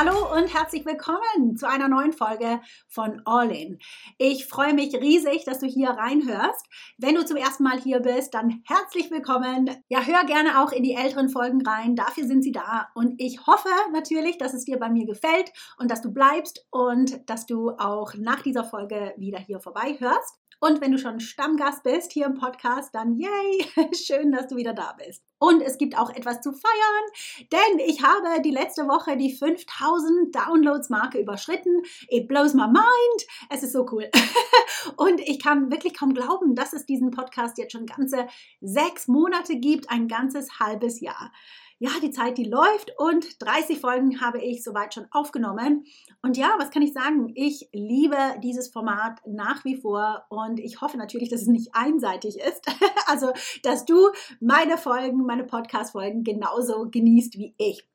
Hallo und herzlich willkommen zu einer neuen Folge von All In. Ich freue mich riesig, dass du hier reinhörst. Wenn du zum ersten Mal hier bist, dann herzlich willkommen. Ja, hör gerne auch in die älteren Folgen rein. Dafür sind sie da. Und ich hoffe natürlich, dass es dir bei mir gefällt und dass du bleibst und dass du auch nach dieser Folge wieder hier vorbei hörst. Und wenn du schon Stammgast bist hier im Podcast, dann yay, schön, dass du wieder da bist. Und es gibt auch etwas zu feiern, denn ich habe die letzte Woche die 5000 Downloads-Marke überschritten. It blows my mind. Es ist so cool. Und ich kann wirklich kaum glauben, dass es diesen Podcast jetzt schon ganze sechs Monate gibt, ein ganzes halbes Jahr ja, die Zeit, die läuft und 30 Folgen habe ich soweit schon aufgenommen. Und ja, was kann ich sagen? Ich liebe dieses Format nach wie vor und ich hoffe natürlich, dass es nicht einseitig ist. also, dass du meine Folgen, meine Podcast-Folgen genauso genießt wie ich.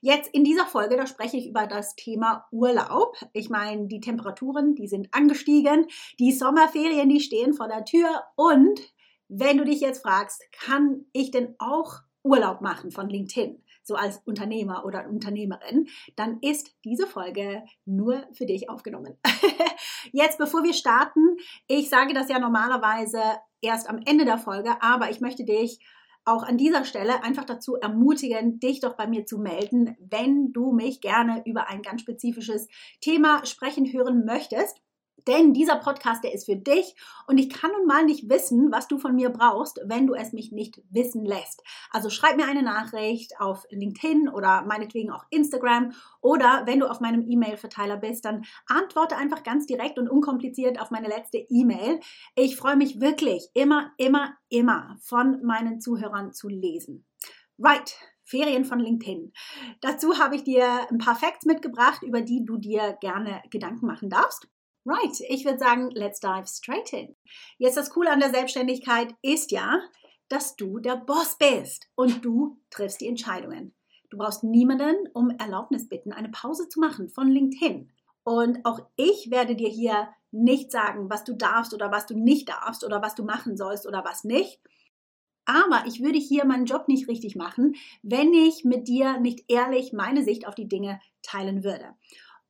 Jetzt in dieser Folge, da spreche ich über das Thema Urlaub. Ich meine, die Temperaturen, die sind angestiegen, die Sommerferien, die stehen vor der Tür und wenn du dich jetzt fragst, kann ich denn auch Urlaub machen von LinkedIn, so als Unternehmer oder Unternehmerin, dann ist diese Folge nur für dich aufgenommen. Jetzt, bevor wir starten, ich sage das ja normalerweise erst am Ende der Folge, aber ich möchte dich auch an dieser Stelle einfach dazu ermutigen, dich doch bei mir zu melden, wenn du mich gerne über ein ganz spezifisches Thema sprechen hören möchtest. Denn dieser Podcast, der ist für dich und ich kann nun mal nicht wissen, was du von mir brauchst, wenn du es mich nicht wissen lässt. Also schreib mir eine Nachricht auf LinkedIn oder meinetwegen auch Instagram oder wenn du auf meinem E-Mail-Verteiler bist, dann antworte einfach ganz direkt und unkompliziert auf meine letzte E-Mail. Ich freue mich wirklich immer, immer, immer von meinen Zuhörern zu lesen. Right. Ferien von LinkedIn. Dazu habe ich dir ein paar Facts mitgebracht, über die du dir gerne Gedanken machen darfst. Right, ich würde sagen, let's dive straight in. Jetzt das Coole an der Selbstständigkeit ist ja, dass du der Boss bist und du triffst die Entscheidungen. Du brauchst niemanden um Erlaubnis bitten, eine Pause zu machen von LinkedIn. Und auch ich werde dir hier nicht sagen, was du darfst oder was du nicht darfst oder was du machen sollst oder was nicht. Aber ich würde hier meinen Job nicht richtig machen, wenn ich mit dir nicht ehrlich meine Sicht auf die Dinge teilen würde.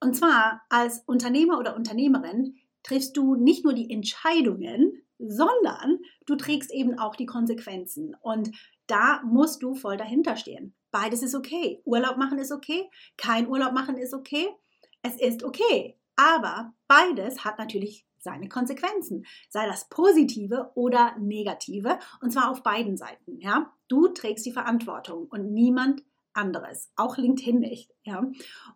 Und zwar als Unternehmer oder Unternehmerin triffst du nicht nur die Entscheidungen, sondern du trägst eben auch die Konsequenzen. Und da musst du voll dahinter stehen. Beides ist okay. Urlaub machen ist okay. Kein Urlaub machen ist okay. Es ist okay. Aber beides hat natürlich seine Konsequenzen. Sei das positive oder negative. Und zwar auf beiden Seiten. Ja? Du trägst die Verantwortung und niemand anderes, auch LinkedIn nicht. Ja?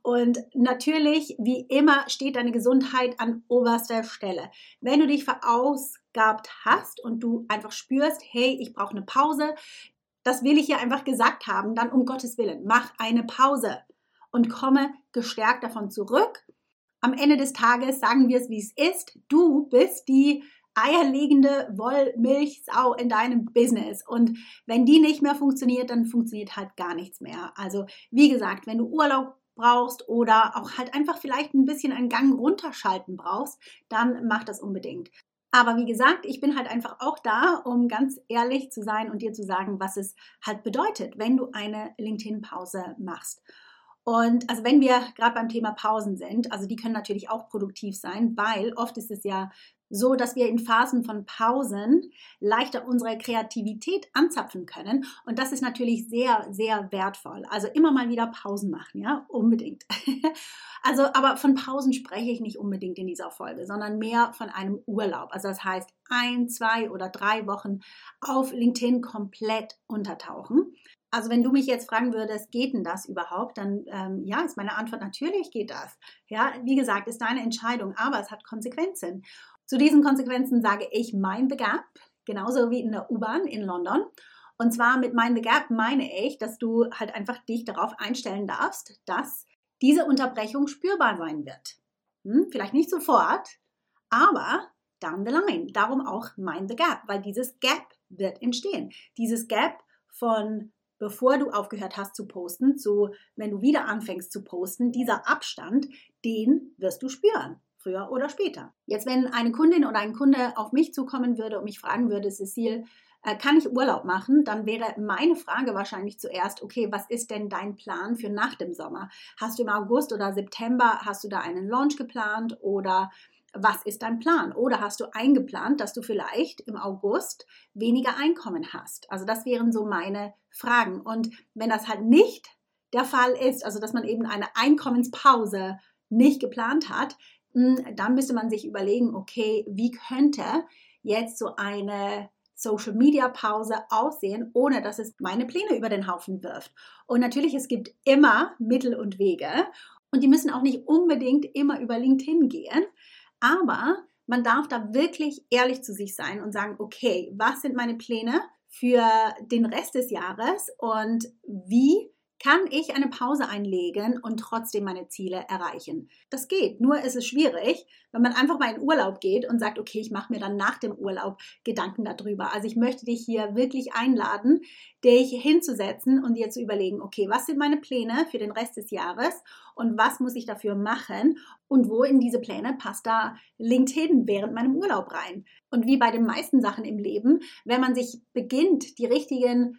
Und natürlich, wie immer, steht deine Gesundheit an oberster Stelle. Wenn du dich verausgabt hast und du einfach spürst, hey, ich brauche eine Pause, das will ich hier einfach gesagt haben, dann um Gottes Willen, mach eine Pause und komme gestärkt davon zurück. Am Ende des Tages sagen wir es, wie es ist. Du bist die eierlegende Wollmilchsau in deinem Business. Und wenn die nicht mehr funktioniert, dann funktioniert halt gar nichts mehr. Also wie gesagt, wenn du Urlaub brauchst oder auch halt einfach vielleicht ein bisschen einen Gang runterschalten brauchst, dann mach das unbedingt. Aber wie gesagt, ich bin halt einfach auch da, um ganz ehrlich zu sein und dir zu sagen, was es halt bedeutet, wenn du eine LinkedIn-Pause machst. Und also wenn wir gerade beim Thema Pausen sind, also die können natürlich auch produktiv sein, weil oft ist es ja so dass wir in Phasen von Pausen leichter unsere Kreativität anzapfen können. Und das ist natürlich sehr, sehr wertvoll. Also immer mal wieder Pausen machen, ja, unbedingt. also, aber von Pausen spreche ich nicht unbedingt in dieser Folge, sondern mehr von einem Urlaub. Also das heißt, ein, zwei oder drei Wochen auf LinkedIn komplett untertauchen. Also wenn du mich jetzt fragen würdest, geht denn das überhaupt, dann ähm, ja, ist meine Antwort natürlich geht das. Ja, wie gesagt, ist deine Entscheidung, aber es hat Konsequenzen. Zu diesen Konsequenzen sage ich Mind the Gap, genauso wie in der U-Bahn in London. Und zwar mit Mind the Gap meine ich, dass du halt einfach dich darauf einstellen darfst, dass diese Unterbrechung spürbar sein wird. Hm? Vielleicht nicht sofort, aber down the line. Darum auch Mind the Gap, weil dieses Gap wird entstehen. Dieses Gap von bevor du aufgehört hast zu posten, zu wenn du wieder anfängst zu posten, dieser Abstand, den wirst du spüren früher oder später. Jetzt, wenn eine Kundin oder ein Kunde auf mich zukommen würde und mich fragen würde, Cecile, äh, kann ich Urlaub machen, dann wäre meine Frage wahrscheinlich zuerst, okay, was ist denn dein Plan für nach dem Sommer? Hast du im August oder September, hast du da einen Launch geplant oder was ist dein Plan? Oder hast du eingeplant, dass du vielleicht im August weniger Einkommen hast? Also das wären so meine Fragen. Und wenn das halt nicht der Fall ist, also dass man eben eine Einkommenspause nicht geplant hat, dann müsste man sich überlegen, okay, wie könnte jetzt so eine Social Media Pause aussehen, ohne dass es meine Pläne über den Haufen wirft. Und natürlich, es gibt immer Mittel und Wege und die müssen auch nicht unbedingt immer über LinkedIn gehen, aber man darf da wirklich ehrlich zu sich sein und sagen, okay, was sind meine Pläne für den Rest des Jahres und wie kann ich eine Pause einlegen und trotzdem meine Ziele erreichen. Das geht, nur ist es schwierig, wenn man einfach mal in Urlaub geht und sagt, okay, ich mache mir dann nach dem Urlaub Gedanken darüber. Also ich möchte dich hier wirklich einladen, dich hinzusetzen und dir zu überlegen, okay, was sind meine Pläne für den Rest des Jahres und was muss ich dafür machen und wo in diese Pläne passt da LinkedIn während meinem Urlaub rein. Und wie bei den meisten Sachen im Leben, wenn man sich beginnt, die richtigen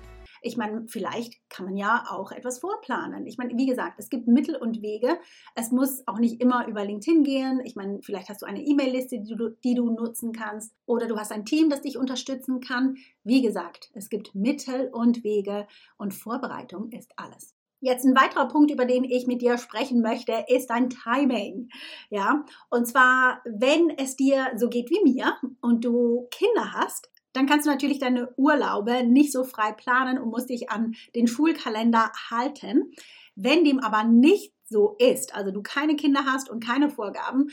Ich meine, vielleicht kann man ja auch etwas vorplanen. Ich meine, wie gesagt, es gibt Mittel und Wege. Es muss auch nicht immer über LinkedIn gehen. Ich meine, vielleicht hast du eine E-Mail-Liste, die du, die du nutzen kannst oder du hast ein Team, das dich unterstützen kann. Wie gesagt, es gibt Mittel und Wege und Vorbereitung ist alles. Jetzt ein weiterer Punkt, über den ich mit dir sprechen möchte, ist dein Timing. Ja, und zwar, wenn es dir so geht wie mir und du Kinder hast, dann kannst du natürlich deine Urlaube nicht so frei planen und musst dich an den Schulkalender halten. Wenn dem aber nicht so ist, also du keine Kinder hast und keine Vorgaben,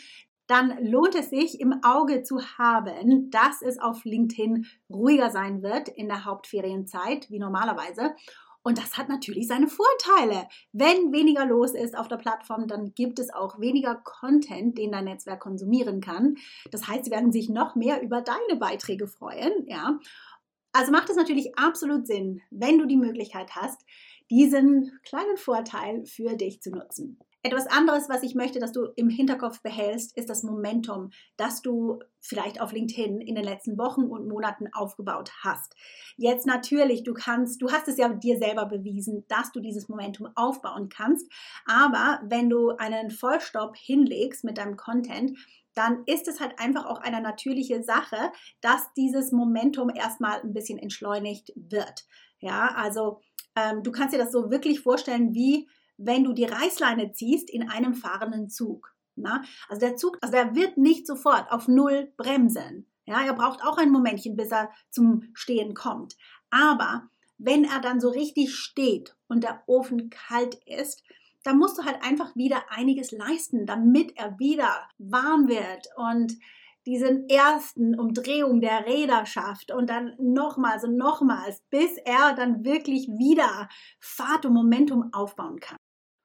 dann lohnt es sich im Auge zu haben, dass es auf LinkedIn ruhiger sein wird in der Hauptferienzeit wie normalerweise und das hat natürlich seine Vorteile. Wenn weniger los ist auf der Plattform, dann gibt es auch weniger Content, den dein Netzwerk konsumieren kann. Das heißt, sie werden sich noch mehr über deine Beiträge freuen. Ja. Also macht es natürlich absolut Sinn, wenn du die Möglichkeit hast, diesen kleinen Vorteil für dich zu nutzen. Etwas anderes, was ich möchte, dass du im Hinterkopf behältst, ist das Momentum, das du vielleicht auf LinkedIn in den letzten Wochen und Monaten aufgebaut hast. Jetzt natürlich, du kannst, du hast es ja dir selber bewiesen, dass du dieses Momentum aufbauen kannst. Aber wenn du einen Vollstopp hinlegst mit deinem Content, dann ist es halt einfach auch eine natürliche Sache, dass dieses Momentum erstmal ein bisschen entschleunigt wird. Ja, also ähm, du kannst dir das so wirklich vorstellen, wie wenn du die Reißleine ziehst in einem fahrenden Zug. Na? Also der Zug, also der wird nicht sofort auf Null bremsen. Ja, er braucht auch ein Momentchen, bis er zum Stehen kommt. Aber wenn er dann so richtig steht und der Ofen kalt ist, dann musst du halt einfach wieder einiges leisten, damit er wieder warm wird und diesen ersten Umdrehung der Räder schafft und dann nochmals und nochmals, bis er dann wirklich wieder Fahrt und Momentum aufbauen kann.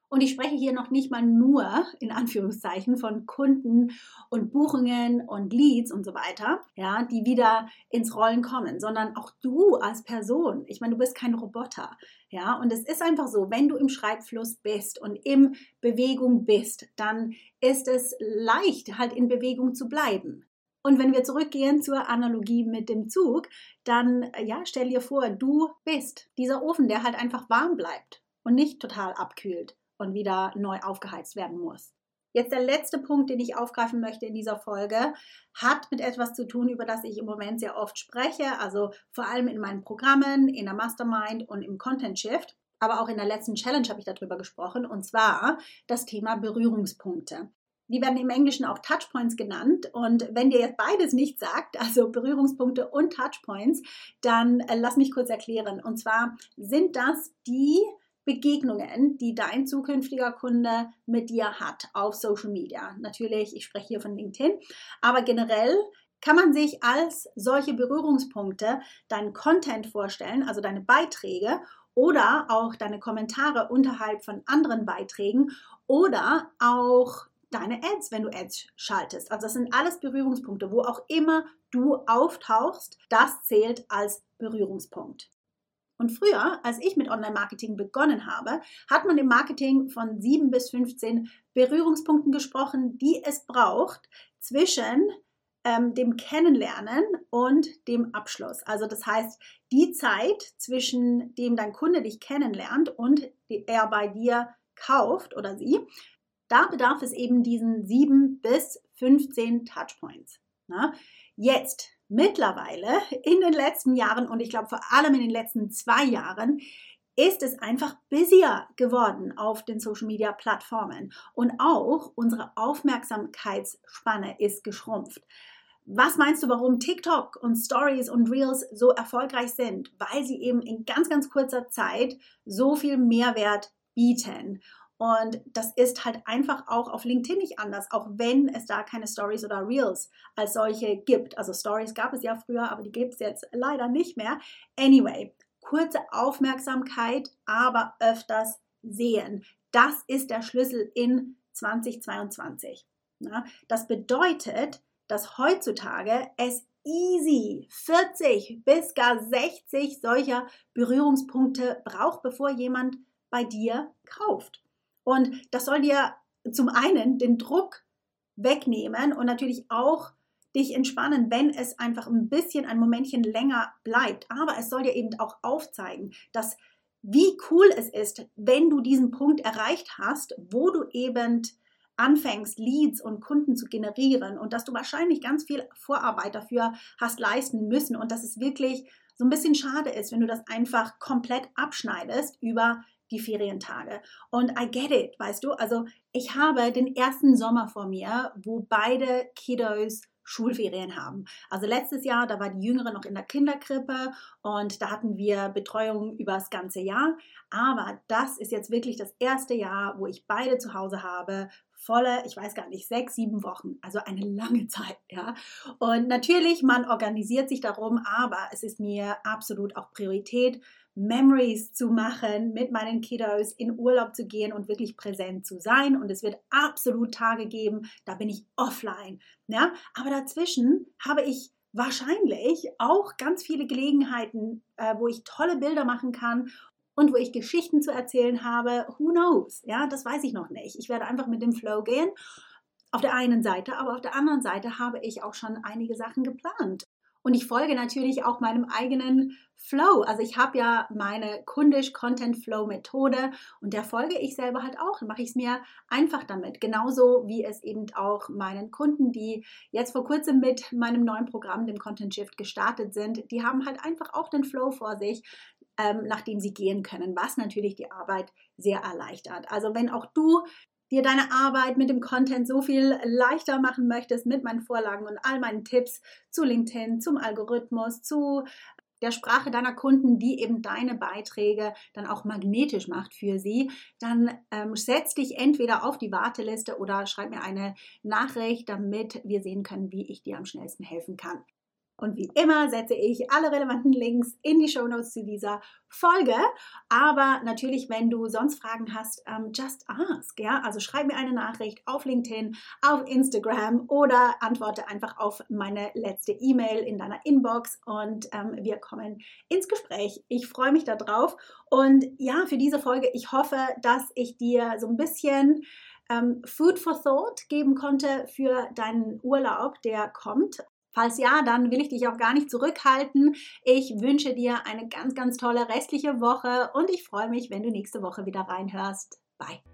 Und ich spreche hier noch nicht mal nur in Anführungszeichen von Kunden und Buchungen und Leads und so weiter, ja, die wieder ins Rollen kommen, sondern auch du als Person. Ich meine, du bist kein Roboter, ja, und es ist einfach so, wenn du im Schreibfluss bist und in Bewegung bist, dann ist es leicht, halt in Bewegung zu bleiben. Und wenn wir zurückgehen zur Analogie mit dem Zug, dann ja, stell dir vor, du bist dieser Ofen, der halt einfach warm bleibt und nicht total abkühlt und wieder neu aufgeheizt werden muss. Jetzt der letzte Punkt, den ich aufgreifen möchte in dieser Folge, hat mit etwas zu tun, über das ich im Moment sehr oft spreche, also vor allem in meinen Programmen, in der Mastermind und im Content Shift. Aber auch in der letzten Challenge habe ich darüber gesprochen, und zwar das Thema Berührungspunkte. Die werden im Englischen auch Touchpoints genannt. Und wenn dir jetzt beides nicht sagt, also Berührungspunkte und Touchpoints, dann äh, lass mich kurz erklären. Und zwar sind das die Begegnungen, die dein zukünftiger Kunde mit dir hat auf Social Media. Natürlich, ich spreche hier von LinkedIn, aber generell kann man sich als solche Berührungspunkte deinen Content vorstellen, also deine Beiträge oder auch deine Kommentare unterhalb von anderen Beiträgen oder auch deine Ads, wenn du Ads schaltest. Also das sind alles Berührungspunkte, wo auch immer du auftauchst, das zählt als Berührungspunkt. Und früher, als ich mit Online-Marketing begonnen habe, hat man im Marketing von 7 bis 15 Berührungspunkten gesprochen, die es braucht zwischen ähm, dem Kennenlernen und dem Abschluss. Also das heißt, die Zeit zwischen dem dein Kunde dich kennenlernt und er bei dir kauft oder sie, da bedarf es eben diesen 7 bis 15 Touchpoints. Na? Jetzt mittlerweile in den letzten Jahren und ich glaube vor allem in den letzten zwei Jahren ist es einfach busier geworden auf den Social Media Plattformen und auch unsere Aufmerksamkeitsspanne ist geschrumpft. Was meinst du, warum TikTok und Stories und Reels so erfolgreich sind? Weil sie eben in ganz, ganz kurzer Zeit so viel Mehrwert bieten. Und das ist halt einfach auch auf LinkedIn nicht anders, auch wenn es da keine Stories oder Reels als solche gibt. Also Stories gab es ja früher, aber die gibt es jetzt leider nicht mehr. Anyway, kurze Aufmerksamkeit, aber öfters sehen. Das ist der Schlüssel in 2022. das bedeutet, dass heutzutage es easy 40 bis gar 60 solcher Berührungspunkte braucht, bevor jemand bei dir kauft. Und das soll dir zum einen den Druck wegnehmen und natürlich auch dich entspannen, wenn es einfach ein bisschen ein Momentchen länger bleibt. Aber es soll dir eben auch aufzeigen, dass wie cool es ist, wenn du diesen Punkt erreicht hast, wo du eben anfängst, Leads und Kunden zu generieren und dass du wahrscheinlich ganz viel Vorarbeit dafür hast leisten müssen und dass es wirklich so ein bisschen schade ist, wenn du das einfach komplett abschneidest über die Ferientage. Und I get it, weißt du? Also ich habe den ersten Sommer vor mir, wo beide Kiddos Schulferien haben. Also letztes Jahr, da war die Jüngere noch in der Kinderkrippe und da hatten wir Betreuung über das ganze Jahr. Aber das ist jetzt wirklich das erste Jahr, wo ich beide zu Hause habe. Volle, ich weiß gar nicht, sechs, sieben Wochen, also eine lange Zeit, ja. Und natürlich, man organisiert sich darum, aber es ist mir absolut auch Priorität, Memories zu machen, mit meinen Kiddos in Urlaub zu gehen und wirklich präsent zu sein. Und es wird absolut Tage geben, da bin ich offline. Ja? Aber dazwischen habe ich wahrscheinlich auch ganz viele Gelegenheiten, äh, wo ich tolle Bilder machen kann und wo ich Geschichten zu erzählen habe. Who knows? Ja, das weiß ich noch nicht. Ich werde einfach mit dem Flow gehen. Auf der einen Seite, aber auf der anderen Seite habe ich auch schon einige Sachen geplant. Und ich folge natürlich auch meinem eigenen Flow. Also ich habe ja meine kundisch Content Flow Methode und der folge ich selber halt auch. Dann mache ich es mir einfach damit. Genauso wie es eben auch meinen Kunden, die jetzt vor kurzem mit meinem neuen Programm, dem Content Shift, gestartet sind, die haben halt einfach auch den Flow vor sich, ähm, nachdem sie gehen können, was natürlich die Arbeit sehr erleichtert. Also wenn auch du dir deine Arbeit mit dem Content so viel leichter machen möchtest mit meinen Vorlagen und all meinen Tipps zu LinkedIn, zum Algorithmus, zu der Sprache deiner Kunden, die eben deine Beiträge dann auch magnetisch macht für sie, dann ähm, setz dich entweder auf die Warteliste oder schreib mir eine Nachricht, damit wir sehen können, wie ich dir am schnellsten helfen kann. Und wie immer setze ich alle relevanten Links in die Show Notes zu dieser Folge. Aber natürlich, wenn du sonst Fragen hast, ähm, just ask. Ja? Also schreib mir eine Nachricht auf LinkedIn, auf Instagram oder antworte einfach auf meine letzte E-Mail in deiner Inbox und ähm, wir kommen ins Gespräch. Ich freue mich darauf. Und ja, für diese Folge, ich hoffe, dass ich dir so ein bisschen ähm, Food for Thought geben konnte für deinen Urlaub, der kommt. Falls ja, dann will ich dich auch gar nicht zurückhalten. Ich wünsche dir eine ganz, ganz tolle restliche Woche und ich freue mich, wenn du nächste Woche wieder reinhörst. Bye.